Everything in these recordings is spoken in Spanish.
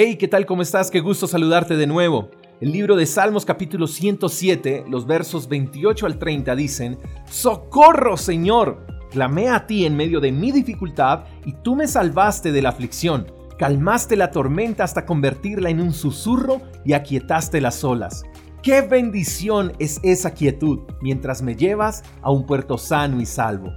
Hey, ¿qué tal? ¿Cómo estás? Qué gusto saludarte de nuevo. El libro de Salmos capítulo 107, los versos 28 al 30 dicen, Socorro, Señor. Clamé a ti en medio de mi dificultad y tú me salvaste de la aflicción. Calmaste la tormenta hasta convertirla en un susurro y aquietaste las olas. Qué bendición es esa quietud mientras me llevas a un puerto sano y salvo.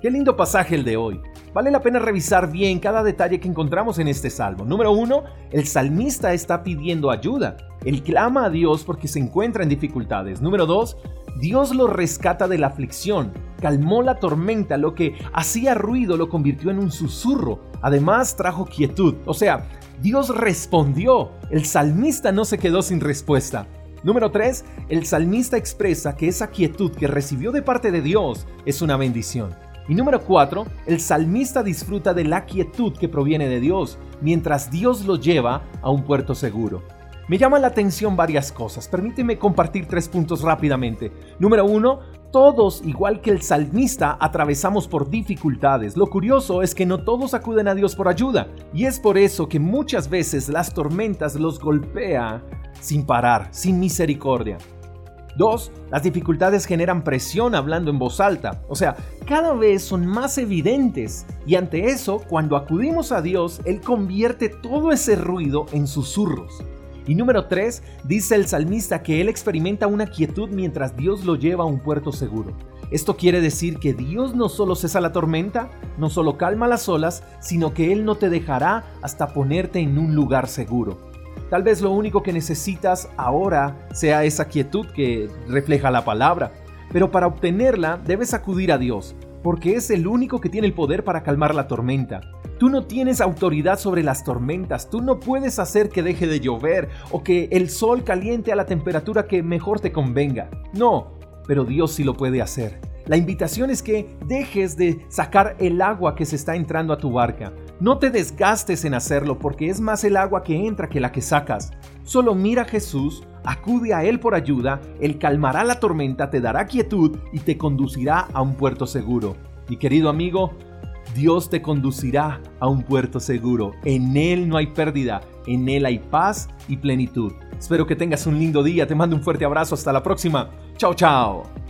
Qué lindo pasaje el de hoy. Vale la pena revisar bien cada detalle que encontramos en este salmo. Número uno, el salmista está pidiendo ayuda. Él clama a Dios porque se encuentra en dificultades. Número dos, Dios lo rescata de la aflicción, calmó la tormenta, lo que hacía ruido lo convirtió en un susurro. Además trajo quietud, o sea, Dios respondió. El salmista no se quedó sin respuesta. Número 3. El salmista expresa que esa quietud que recibió de parte de Dios es una bendición. Y número 4, el salmista disfruta de la quietud que proviene de Dios, mientras Dios lo lleva a un puerto seguro. Me llama la atención varias cosas, permíteme compartir tres puntos rápidamente. Número 1, todos, igual que el salmista, atravesamos por dificultades. Lo curioso es que no todos acuden a Dios por ayuda, y es por eso que muchas veces las tormentas los golpea sin parar, sin misericordia. Dos, las dificultades generan presión hablando en voz alta, o sea, cada vez son más evidentes y ante eso, cuando acudimos a Dios, Él convierte todo ese ruido en susurros. Y número 3, dice el salmista que él experimenta una quietud mientras Dios lo lleva a un puerto seguro. Esto quiere decir que Dios no solo cesa la tormenta, no solo calma las olas, sino que Él no te dejará hasta ponerte en un lugar seguro. Tal vez lo único que necesitas ahora sea esa quietud que refleja la palabra, pero para obtenerla debes acudir a Dios, porque es el único que tiene el poder para calmar la tormenta. Tú no tienes autoridad sobre las tormentas, tú no puedes hacer que deje de llover o que el sol caliente a la temperatura que mejor te convenga. No, pero Dios sí lo puede hacer. La invitación es que dejes de sacar el agua que se está entrando a tu barca. No te desgastes en hacerlo porque es más el agua que entra que la que sacas. Solo mira a Jesús, acude a Él por ayuda, Él calmará la tormenta, te dará quietud y te conducirá a un puerto seguro. Mi querido amigo, Dios te conducirá a un puerto seguro. En Él no hay pérdida, en Él hay paz y plenitud. Espero que tengas un lindo día, te mando un fuerte abrazo, hasta la próxima. Chao, chao.